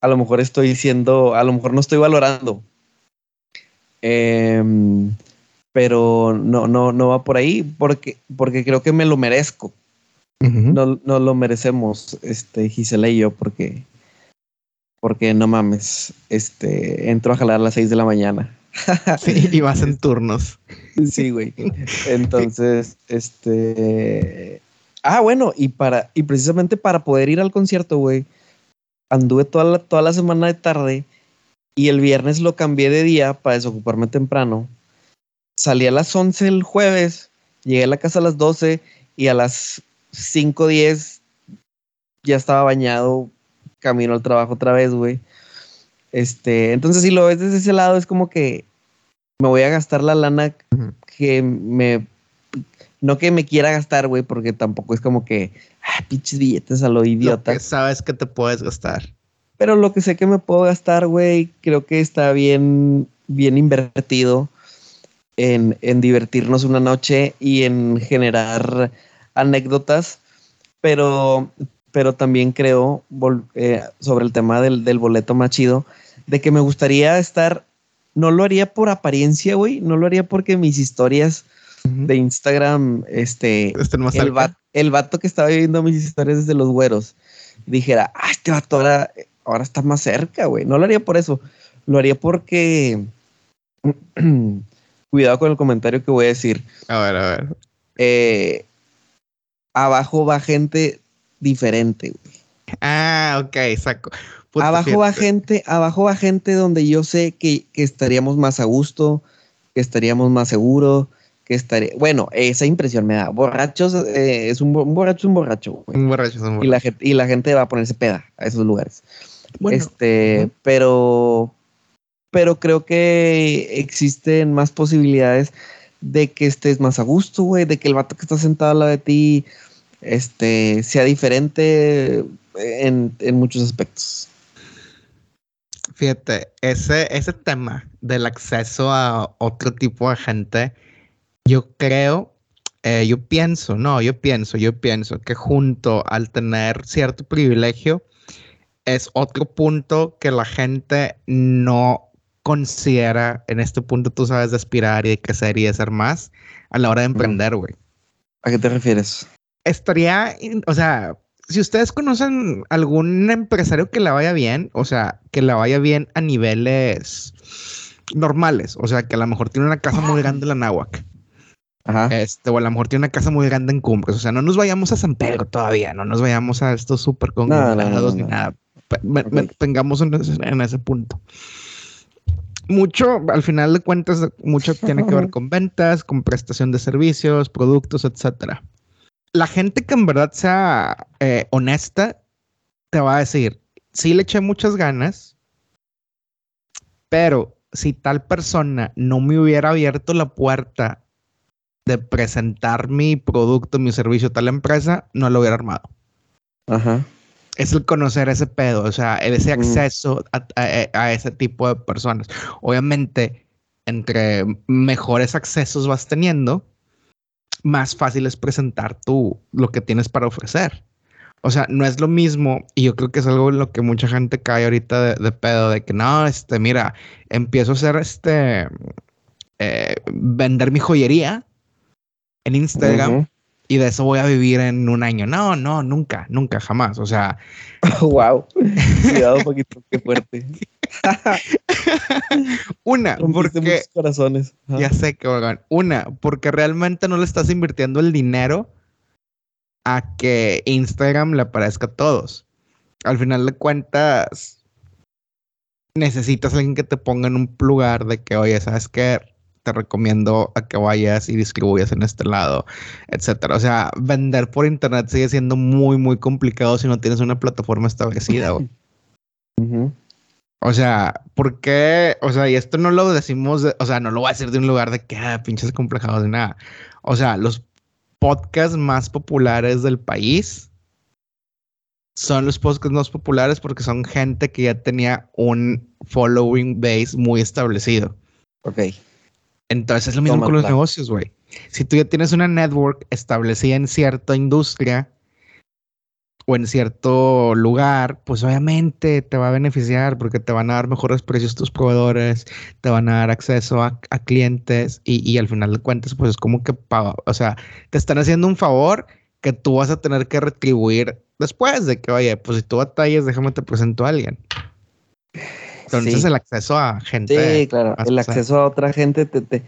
a lo mejor estoy diciendo, a lo mejor no estoy valorando Em, pero no, no, no va por ahí porque, porque creo que me lo merezco. no, no, lo merecemos, este, Gisela y yo, porque, porque no mames, este, entro a jalar a las 6 de la mañana.
sí, y vas en turnos.
Sí, güey. Entonces, este. Ah, bueno, y para, y precisamente para poder ir al concierto, güey, anduve toda la, toda la semana de tarde y el viernes lo cambié de día para desocuparme temprano. Salí a las 11 el jueves, llegué a la casa a las 12 y a las 5.10 ya estaba bañado, camino al trabajo otra vez, güey. Este, entonces si lo ves desde ese lado es como que me voy a gastar la lana que me no que me quiera gastar, güey, porque tampoco es como que, ah, pinches billetes a lo idiota.
Lo que sabes que te puedes gastar.
Pero lo que sé que me puedo gastar, güey, creo que está bien, bien invertido en, en divertirnos una noche y en generar anécdotas. Pero, pero también creo, eh, sobre el tema del, del boleto más chido, de que me gustaría estar, no lo haría por apariencia, güey, no lo haría porque mis historias de Instagram, este, el, el, vato que estaba viendo mis historias desde los güeros, dijera, ah, este vato ahora, ahora está más cerca, güey. No lo haría por eso, lo haría porque, cuidado con el comentario que voy a decir.
A ver, a ver.
Eh, abajo va gente diferente, güey.
Ah, ok, saco.
abajo va gente, abajo va gente donde yo sé que, que estaríamos más a gusto, que estaríamos más seguros, estaré. Bueno, esa impresión me da. Borrachos eh, es un, borracho, un borracho.
Un borracho es un borracho.
Y la, gente, y la gente va a ponerse peda a esos lugares. este, pero. Pero creo que existen más posibilidades de que estés más a gusto, güey, de que el vato que está sentado al lado de ti este, sea diferente en, en muchos aspectos.
Fíjate, ese, ese tema del acceso a otro tipo de gente yo creo, eh, yo pienso, no, yo pienso, yo pienso que junto al tener cierto privilegio es otro punto que la gente no considera en este punto tú sabes de aspirar y de crecer y de ser más a la hora de emprender, güey.
¿A qué te refieres?
Estaría, o sea, si ustedes conocen algún empresario que la vaya bien, o sea, que la vaya bien a niveles normales, o sea, que a lo mejor tiene una casa muy grande en la Náhuac este, o a lo mejor tiene una casa muy grande en Cumbres. O sea, no nos vayamos a San Pedro todavía, no nos vayamos a estos súper conglomerados ni nada. Tengamos en ese, punto. Mucho, al final de cuentas, mucho tiene que ver con ventas, con prestación de servicios, productos, etcétera. La gente que en verdad sea eh, honesta te va a decir, sí le eché muchas ganas, pero si tal persona no me hubiera abierto la puerta de presentar mi producto, mi servicio a tal empresa, no lo hubiera armado.
Ajá.
Es el conocer ese pedo, o sea, ese acceso a, ese tipo de personas. Obviamente, entre mejores accesos vas teniendo, más fácil es presentar tú lo que tienes para ofrecer. O sea, no es lo mismo, y yo creo que es algo en lo que mucha gente cae ahorita de, de pedo, de que no, este, mira, empiezo a hacer este, eh, vender mi joyería en Instagram y de eso voy a vivir en un año. No, no, nunca, nunca, jamás. O sea.
wow. Cuidado un poquito, qué fuerte.
Una, porque.
corazones.
Ya sé que, Una, porque realmente no le estás invirtiendo el dinero a que Instagram le aparezca a todos. Al final de cuentas, necesitas alguien que te ponga en un lugar de que, oye, ¿sabes qué? Te recomiendo a que vayas y distribuyas en este lado, etcétera. O sea, vender por internet sigue siendo muy, muy complicado si no tienes una plataforma establecida. O sea, ¿por qué? O sea, y esto no lo decimos, o sea, no lo voy a decir de un lugar de que, ah, pinches complejados de nada. O sea, los podcasts más populares del país son los podcasts más populares porque son gente que ya tenía un following base muy establecido.
Ok.
Entonces es lo mismo con los negocios, güey. Si tú ya tienes una network establecida en cierta industria o en cierto lugar, pues obviamente te va a beneficiar porque te van a dar mejores precios tus proveedores, te van a dar acceso a, clientes y, al final de cuentas, pues es como que, o sea, te están haciendo un favor que tú vas a tener que retribuir después de que, oye, pues si tú batallas, déjame te presento a alguien. Entonces el acceso a gente.
Sí, claro. El acceso a otra gente te, te,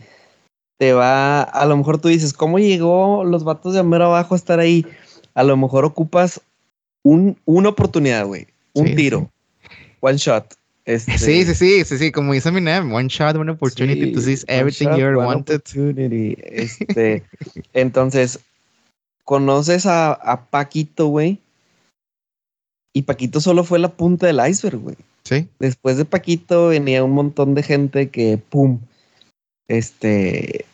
te, va. A lo mejor tú dices, ¿cómo llegó los vatos de Amero abajo a estar ahí? A lo mejor ocupas un, una oportunidad, güey. un tiro, one shot.
Este... Sí, sí, sí, sí, sí, como dice mi name, one shot, one opportunity to everything you wanted.
Este, entonces, conoces a, a Paquito, güey. Y Paquito solo fue la punta del iceberg, güey.
Sí.
Después de Paquito venía un montón de gente que, pum, este,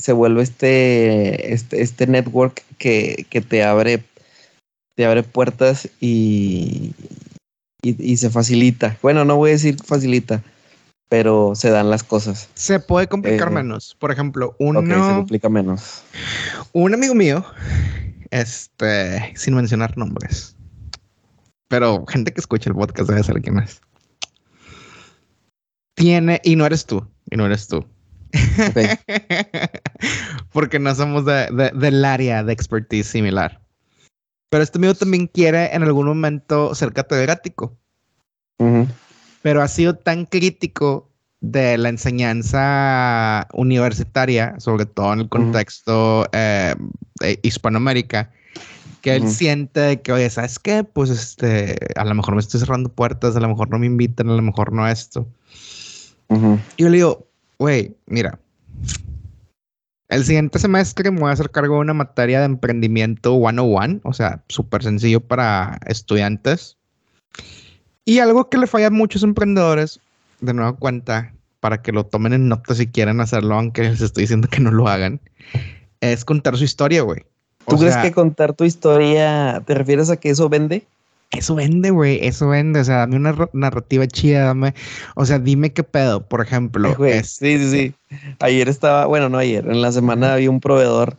se vuelve este, este, este network que, que te abre, te abre puertas y, y, se facilita. Bueno, no voy a decir facilita, pero se dan las cosas.
Se puede complicar eh, menos. Por ejemplo, uno.
se complica menos.
Un amigo mío, este, sin mencionar nombres, pero gente que escucha el podcast debe saber quién es. Tiene, y no eres tú, y no eres tú. Porque no somos del área de expertise similar. Pero este amigo también quiere en algún momento ser catedrático. Pero ha sido tan crítico de la enseñanza universitaria, sobre todo en el contexto eh, de Hispanoamérica, que él siente que, oye, ¿sabes qué? Pues este, a lo mejor me estoy cerrando puertas, a lo mejor no me invitan, a lo mejor no esto. Y yo le digo, güey, mira, el siguiente semestre me voy a hacer cargo de una materia de emprendimiento 101, o sea, súper sencillo para estudiantes. Y algo que le falla a muchos emprendedores, de nueva cuenta, para que lo tomen en nota si quieren hacerlo, aunque les estoy diciendo que no lo hagan, es contar su historia, güey.
¿Tú crees que contar tu historia, te refieres a que eso vende?
Eso vende, güey, eso vende. O sea, dame una narrativa chida, dame. O sea, dime qué pedo, por ejemplo.
Sí, sí, sí. Ayer estaba, bueno, no ayer, en la semana había un proveedor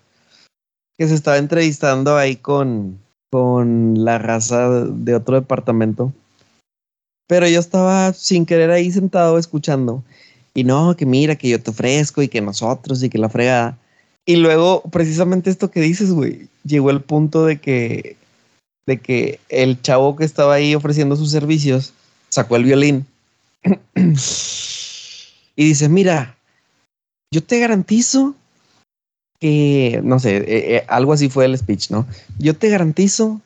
que se estaba entrevistando ahí con, con la raza de otro departamento. Pero yo estaba sin querer ahí sentado escuchando. Y no, que mira, que yo te ofrezco y que nosotros y que la fregada. Y luego, precisamente esto que dices, güey, llegó el punto de que de que el chavo que estaba ahí ofreciendo sus servicios sacó el violín y dice, mira, yo te garantizo que, no sé, eh, eh, algo así fue el speech, ¿no? Yo te garantizo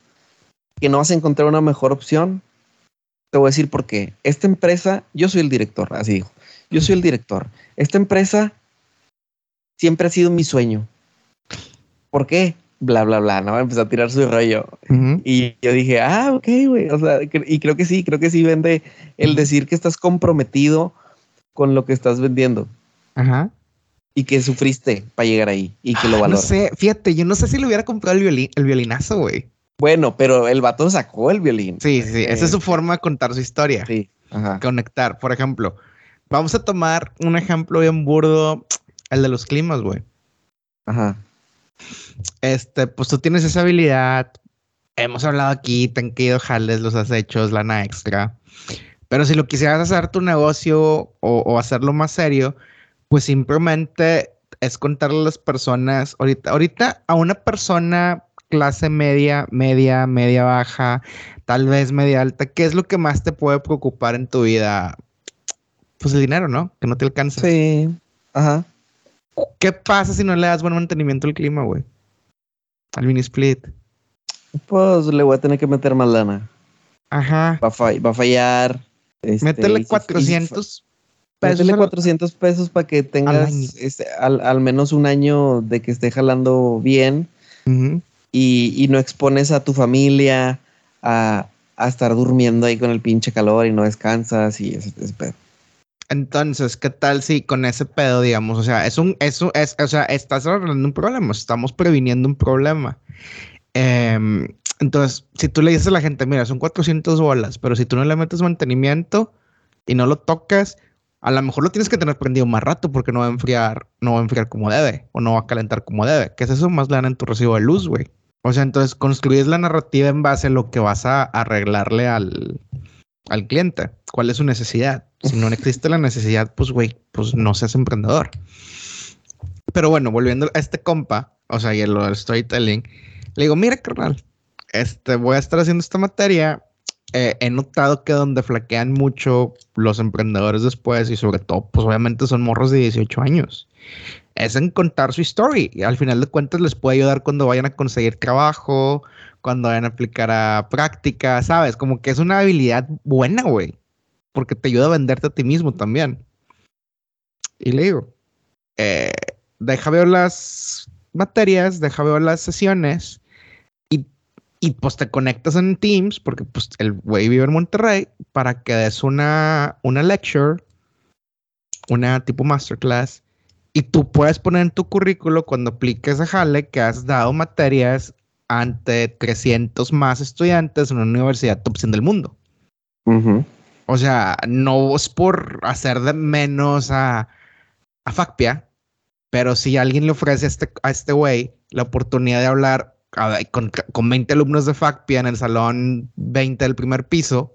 que no vas a encontrar una mejor opción. Te voy a decir por qué. Esta empresa, yo soy el director, así dijo. Yo soy el director. Esta empresa siempre ha sido mi sueño. ¿Por qué? bla, bla, bla, ¿no? Empezó a tirar su rollo. Y yo dije, ah, ok, güey. O sea, y creo que sí, creo que sí vende el decir que estás comprometido con lo que estás vendiendo.
Ajá.
Y que sufriste para llegar ahí y que lo valoras.
No sé, fíjate, yo no sé si le hubiera comprado el, violín, el violinazo, güey.
Bueno, pero el vato sacó el violín.
Sí, sí, esa es su forma de contar su historia.
Sí. Ajá.
Conectar. Por ejemplo, vamos a tomar un ejemplo bien burdo, el de los climas, güey.
Ajá
este, pues tú tienes esa habilidad. Hemos hablado aquí, te han querido jales, los has hecho, lana extra. Pero si lo quisieras hacer tu negocio o, hacerlo más serio, pues simplemente es contarle a las personas, ahorita, ahorita a una persona clase media, media, media baja, tal vez media alta, ¿qué es lo que más te puede preocupar en tu vida? Pues el dinero, ¿no? Que no te alcanza.
Sí. Ajá.
¿Qué pasa si no le das buen mantenimiento al clima, güey? Al mini split.
Pues le voy a tener que meter más lana.
Ajá.
Va a, fallar.
Este, Métele 400
pesos. Métele 400 pesos para que tengas este, al, menos un año de que esté jalando bien y, no expones a tu familia a, estar durmiendo ahí con el pinche calor y no descansas y ese, ese pedo.
Entonces, ¿qué tal si con ese pedo, digamos, o sea, es un, eso es, o sea, estás arreglando un problema, estamos previniendo un problema. Em, entonces, si tú le dices a la gente, mira, son 400 bolas, pero si tú no le metes mantenimiento y no lo tocas, a lo mejor lo tienes que tener prendido más rato porque no va a enfriar, no va a enfriar como debe o no va a calentar como debe. ¿Qué es eso? Más lana en tu recibo de luz, güey. O sea, entonces construyes la narrativa en base a lo que vas a arreglarle al, al cliente. ¿Cuál es su necesidad? Si no existe la necesidad, pues, güey, pues no seas emprendedor. Pero bueno, volviendo a este compa, o sea, y el, el storytelling, le digo, mira, carnal, este, voy a estar haciendo esta materia. Eh, he notado que donde flaquean mucho los emprendedores después y sobre todo, pues obviamente son morros de 18 años. es en contar su story. Y al final de cuentas les puede ayudar cuando vayan a conseguir trabajo, cuando vayan a aplicar a práctica, ¿sabes? Como que es una habilidad buena, güey. Porque te ayuda a venderte a ti mismo también. Y le digo, eh, deja ver las materias, deja ver las sesiones y, y pues te conectas en Teams, porque pues el güey vive en Monterrey, para que des una, una lecture, una tipo masterclass, y tú puedes poner en tu currículo cuando apliques a Jale que has dado materias ante 300 más estudiantes en una universidad top 100 del mundo. O sea, no es por hacer de menos a, a Facpia, pero si alguien le ofrece a este, a este güey la oportunidad de hablar con, con 20 alumnos de Facpia en el salón 20 del primer piso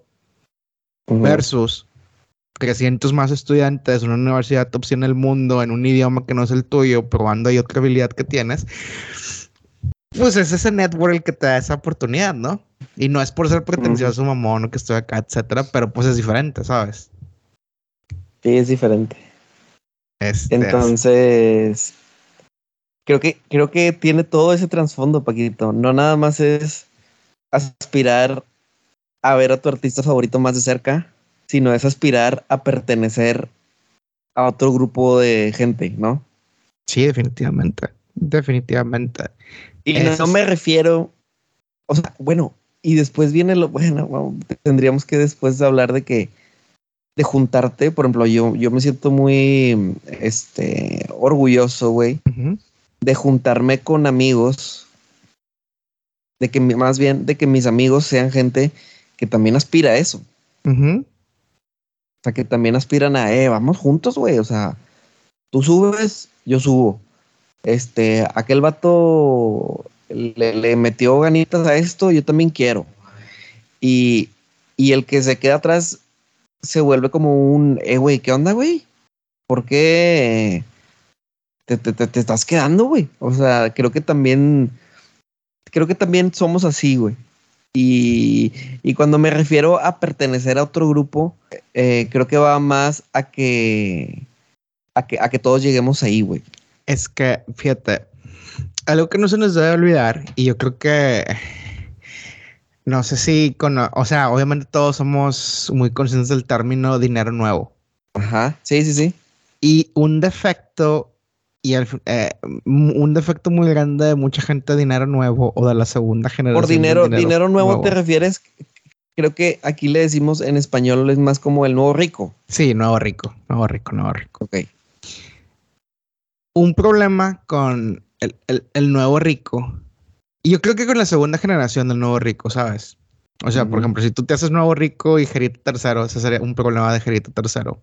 versus 300 más estudiantes en una universidad top 100 en el mundo en un idioma que no es el tuyo, probando ahí otra habilidad que tienes, pues es ese network el que te da esa oportunidad, ¿no? Y no es por ser pretencioso, mamón, o que estoy acá, etcétera, pero pues es diferente, ¿sabes?
Sí, es diferente. Este, Entonces, creo que, creo que tiene todo ese trasfondo, Paquito. No nada más es aspirar a ver a tu artista favorito más de cerca, sino es aspirar a pertenecer a otro grupo de gente, ¿no?
Sí, definitivamente. Definitivamente.
Y no, me refiero, o sea, bueno, y después viene lo bueno, tendríamos que después hablar de que de juntarte, por ejemplo, yo, yo me siento muy este, orgulloso, güey, de juntarme con amigos, de que más bien, de que mis amigos sean gente que también aspira a eso. O sea, que también aspiran a, eh, vamos juntos, güey, o sea, tú subes, yo subo. Este, aquel vato le, metió ganitas a esto, yo también quiero. Y, y el que se queda atrás se vuelve como un, eh, güey, ¿qué onda, güey? ¿Por qué te, te, te, estás quedando, güey? O sea, creo que también, creo que también somos así, güey. Y, y, cuando me refiero a pertenecer a otro grupo, eh, creo que va más a que, a que, a que todos lleguemos ahí, güey.
Es que, fíjate, algo que no se nos debe olvidar, y yo creo que no sé si, con, o sea, obviamente todos somos muy conscientes del término dinero nuevo.
Ajá, sí, sí, sí.
Y un defecto, y eh, un defecto muy grande de mucha gente de dinero nuevo o de la segunda generación.
Por dinero, dinero, nuevo, te refieres, creo que aquí le decimos en español es más como el nuevo rico.
Sí, nuevo rico, nuevo rico, nuevo rico.
Ok.
Un problema con el, el nuevo rico y yo creo que con la segunda generación del nuevo rico, ¿sabes? O sea, por ejemplo, si tú te haces nuevo rico y Jerito tercero, ese sería un problema de Jerito tercero.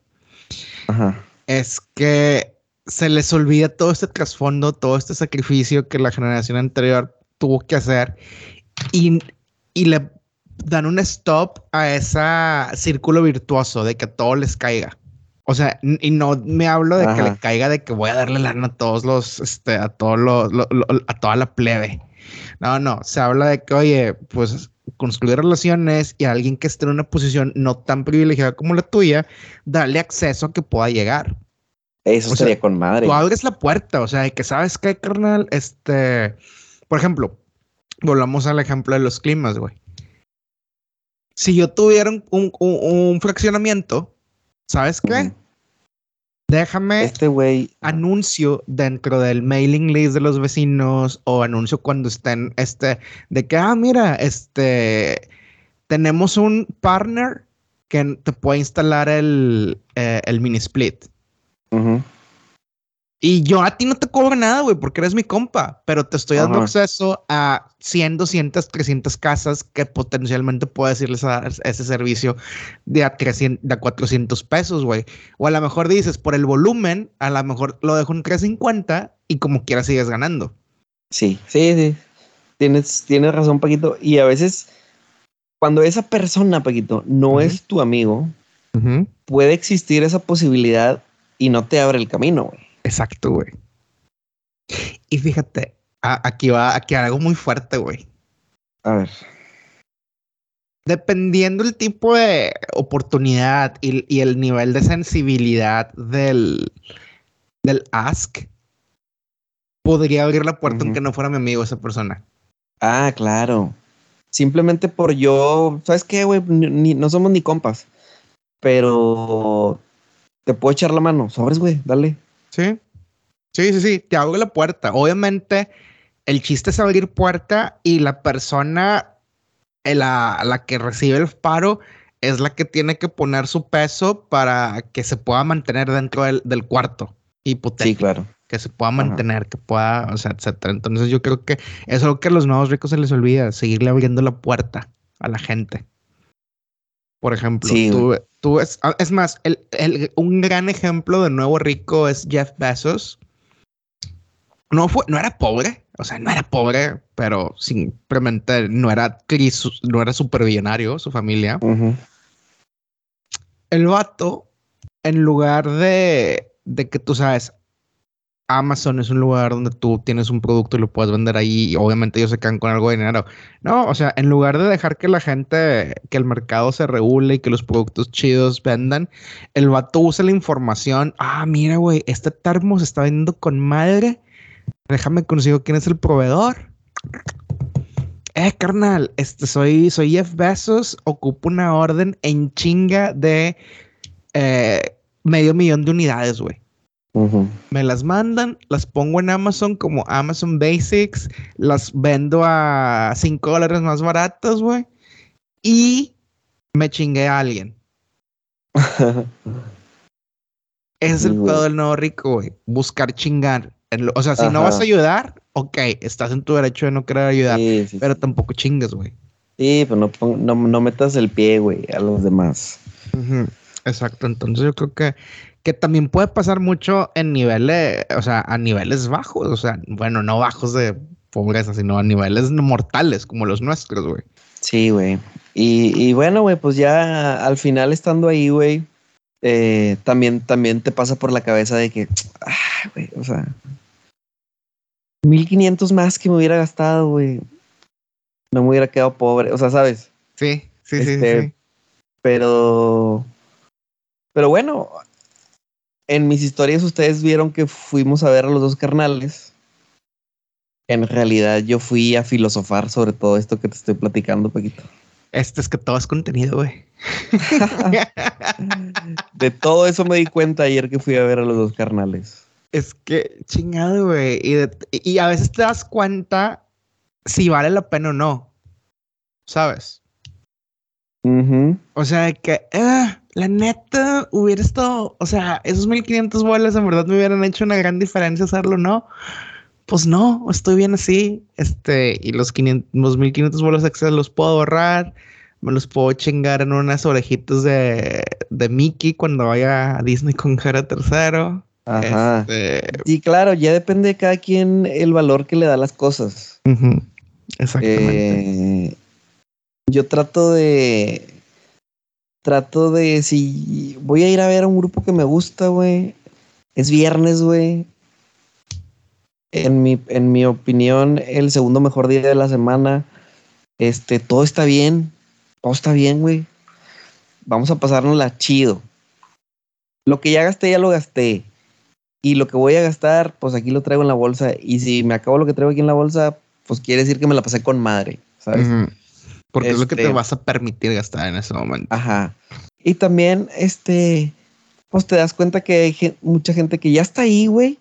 Ajá. Es que se les olvida todo este trasfondo, todo este sacrificio que la generación anterior tuvo que hacer y, y le dan un stop a ese círculo virtuoso de que todo les caiga. O sea, y no me hablo de que le caiga de que voy a darle lana a todos los, este, a todos los, a toda la plebe. No, no, se habla de que, oye, pues construir relaciones y a alguien que esté en una posición no tan privilegiada como la tuya, darle acceso a que pueda llegar.
Eso sería con madre.
Tú abres la puerta, o sea, que sabes que, carnal, este, por ejemplo, volvamos al ejemplo de los climas, güey. Si yo tuviera un, fraccionamiento, ¿sabes qué? Déjame
este güey
anuncio dentro del mailing list de los vecinos o anuncio cuando estén este de que ah mira este tenemos un partner que te puede instalar el, eh, el mini split. Y yo a ti no te cobro nada, güey, porque eres mi compa, pero te estoy dando acceso a 100, 200, 300 casas que potencialmente puedes irles a dar ese servicio de a, 300, de a 400 pesos, güey. O a lo mejor dices, por el volumen, a lo mejor lo dejo en 350 y como quieras sigues ganando.
Sí, sí, sí. Tienes, tienes razón, Paquito. Y a veces, cuando esa persona, Paquito, no es tu amigo, puede existir esa posibilidad y no te abre el camino, güey.
Exacto, güey. Y fíjate, aquí va, aquí algo muy fuerte, güey.
A ver.
Dependiendo el tipo de oportunidad y, el nivel de sensibilidad del, del ask, podría abrir la puerta aunque no fuera mi amigo esa persona.
Ah, claro. Simplemente por yo, ¿sabes qué, güey? no somos ni compas, pero te puedo echar la mano. Sobres, güey, dale.
Sí. Sí, sí, sí, te abro la puerta. Obviamente, el chiste es abrir puerta y la persona, eh, la, la que recibe el paro, es la que tiene que poner su peso para que se pueda mantener dentro del, del cuarto hipotético.
Sí, claro.
Que se pueda mantener, que pueda, o sea, etcétera. Entonces yo creo que eso es lo que a los nuevos ricos se les olvida, seguirle abriendo la puerta a la gente. Por ejemplo, tú, tú es, ah, es más, el, el, un gran ejemplo de nuevo rico es Jeff Bezos. No fue, no era pobre, o sea, no era pobre, pero simplemente no era no era superbillonario su familia. El vato, en lugar de, de que tú sabes, Amazon es un lugar donde tú tienes un producto y lo puedes vender ahí y obviamente ellos se quedan con algo de dinero. No, o sea, en lugar de dejar que la gente, que el mercado se regule y que los productos chidos vendan, el vato usa la información. Ah, mira, güey, este termo se está vendiendo con madre Déjame consigo quién es el proveedor. Eh, carnal, este soy, soy Jeff Bezos, ocupo una orden en chinga de eh, medio millón de unidades, güey. Me las mandan, las pongo en Amazon como Amazon Basics, las vendo a 5 dólares más baratos, güey. Y me chingué a alguien. Ese es el pedo del nuevo rico, güey. Buscar chingar o sea, si no vas a ayudar, ok, estás en tu derecho de no querer ayudar, pero tampoco chingas, güey.
Sí, pero no, no, metas el pie, güey, a los demás.
Exacto, entonces yo creo que, que también puede pasar mucho en niveles, o sea, a niveles bajos, o sea, bueno, no bajos de pobreza, sino a niveles mortales como los nuestros, güey.
Sí, güey. Y, y bueno, güey, pues ya al final estando ahí, güey, eh, también, también te pasa por la cabeza de que, ah, güey, o sea, 1500 más que me hubiera gastado, güey. No me hubiera quedado pobre, o sea, ¿sabes?
Sí, sí, sí, este, sí.
Pero, pero bueno, en mis historias ustedes vieron que fuimos a ver a los dos carnales. En realidad yo fui a filosofar sobre todo esto que te estoy platicando, Paquito.
Este es que todo es contenido, güey.
de todo eso me di cuenta ayer que fui a ver a los dos carnales.
Es que chingado, güey. Y, a veces te das cuenta si vale la pena o no. ¿Sabes? O sea, que ah, la neta hubiera estado, o sea, esos 1500 bolas en verdad me hubieran hecho una gran diferencia hacerlo, ¿no? Pues no, estoy bien así. Este, y los 500, los 1500 bolas extras los puedo ahorrar me los puedo chingar en unas orejitas de, de Mickey cuando vaya a Disney con Jera tercero.
Ajá. Este, y claro, ya depende de cada quien el valor que le da a las cosas.
Exactamente.
Eh, yo trato de. Trato de. Si voy a ir a ver a un grupo que me gusta, güey. Es viernes, güey. En mi, en mi opinión, el segundo mejor día de la semana. Este, todo está bien todo está bien, güey. Vamos a pasárnosla chido. Lo que ya gasté, ya lo gasté. Y lo que voy a gastar, pues aquí lo traigo en la bolsa. Y si me acabo lo que traigo aquí en la bolsa, pues quiere decir que me la pasé con madre, ¿sabes?
Porque es lo que te este vas a permitir gastar en ese momento.
Ajá. Y también, este, pues te das cuenta que hay mucha gente que ya está ahí, güey.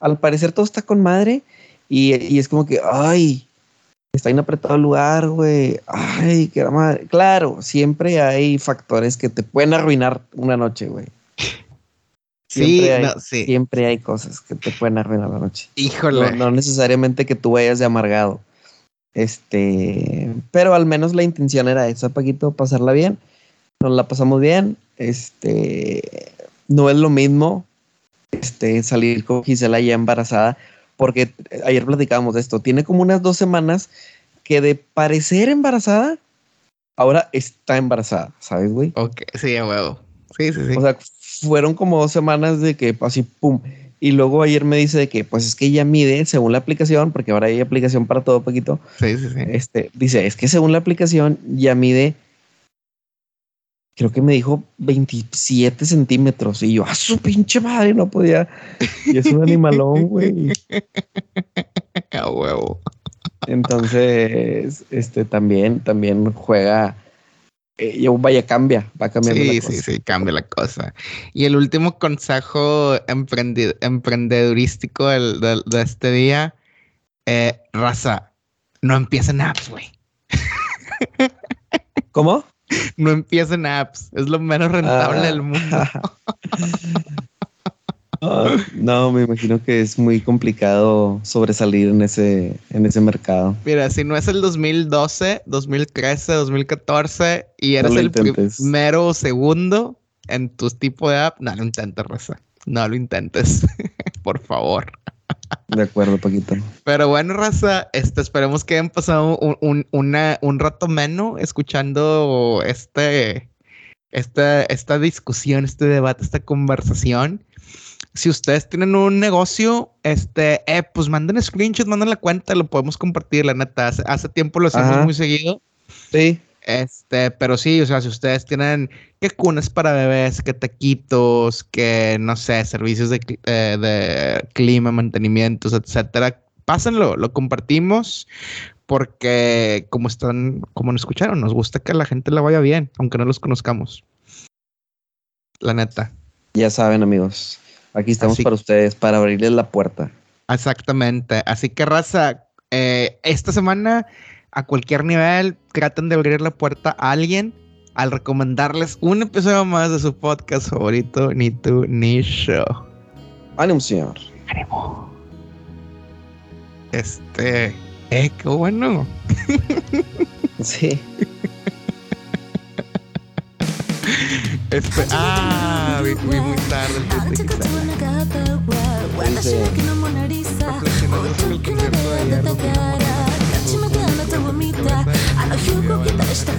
Al parecer todo está con madre. Y, y es como que, ay, está en apretado el lugar, güey. Ay, qué madre. Claro, siempre hay factores que te pueden arruinar una noche, güey. Siempre, sí, hay, siempre hay cosas que te pueden arruinar la noche.
Híjole.
No, necesariamente que tú vayas de amargado. Este, pero al menos la intención era esa, Paquito, pasarla bien. Nos la pasamos bien. Este, no es lo mismo este, salir con Gisela ya embarazada porque ayer platicábamos de esto, tiene como unas dos semanas que de parecer embarazada, ahora está embarazada, ¿sabes, güey?
Ok, sí, huevo. Sí, sí, sí.
O sea, fueron como dos semanas de que así, pum. Y luego ayer me dice de que, pues es que ella mide según la aplicación, porque ahora hay aplicación para todo, poquito.
Sí, sí, sí.
Este, dice, es que según la aplicación ya mide creo que me dijo 27 centímetros. Y yo, a su pinche madre, no podía. Y es un animalón, güey.
A huevo.
Entonces, este también, también juega. Eh, vaya, cambia, va cambiando.
Sí, sí, sí, cambia la cosa. Y el último consejo emprendedurístico de, este día, eh, raza, no empiecen apps, güey.
¿Cómo?
no empiecen apps. Es lo menos rentable del mundo.
no, me imagino que es muy complicado sobresalir en ese, en ese mercado.
Mira, si no es el 2012, 2013, 2014 y eres el primero o segundo en tu tipo de app, no lo intentes, Rosa. No lo intentes, por favor.
De acuerdo, Paquito.
Pero bueno, raza, este, esperemos que hayan pasado un, un rato menos escuchando este, esta, esta discusión, este debate, esta conversación. Si ustedes tienen un negocio, este, eh, pues manden screenshots, manden la cuenta, lo podemos compartir, la neta. Hace, tiempo lo hacemos muy seguido.
Sí.
Este, pero sí, o sea, si ustedes tienen que cunas para bebés, que taquitos, que no sé, servicios de, eh, de clima, mantenimientos, etcétera, pásenlo, lo compartimos porque como están, como nos escucharon, nos gusta que la gente la vaya bien, aunque no los conozcamos. La neta.
Ya saben, amigos, aquí estamos para ustedes, para abrirles la puerta.
Exactamente. Así que, raza, eh, esta semana a cualquier nivel, traten de abrir la puerta a alguien al recomendarles un episodio más de su podcast favorito, Ni tú ni yo.
Ánimo, señor.
Ánimo. Este. Eh, qué bueno.
sí.
Este. Ah, vi, muy tarde el de あの日動き出した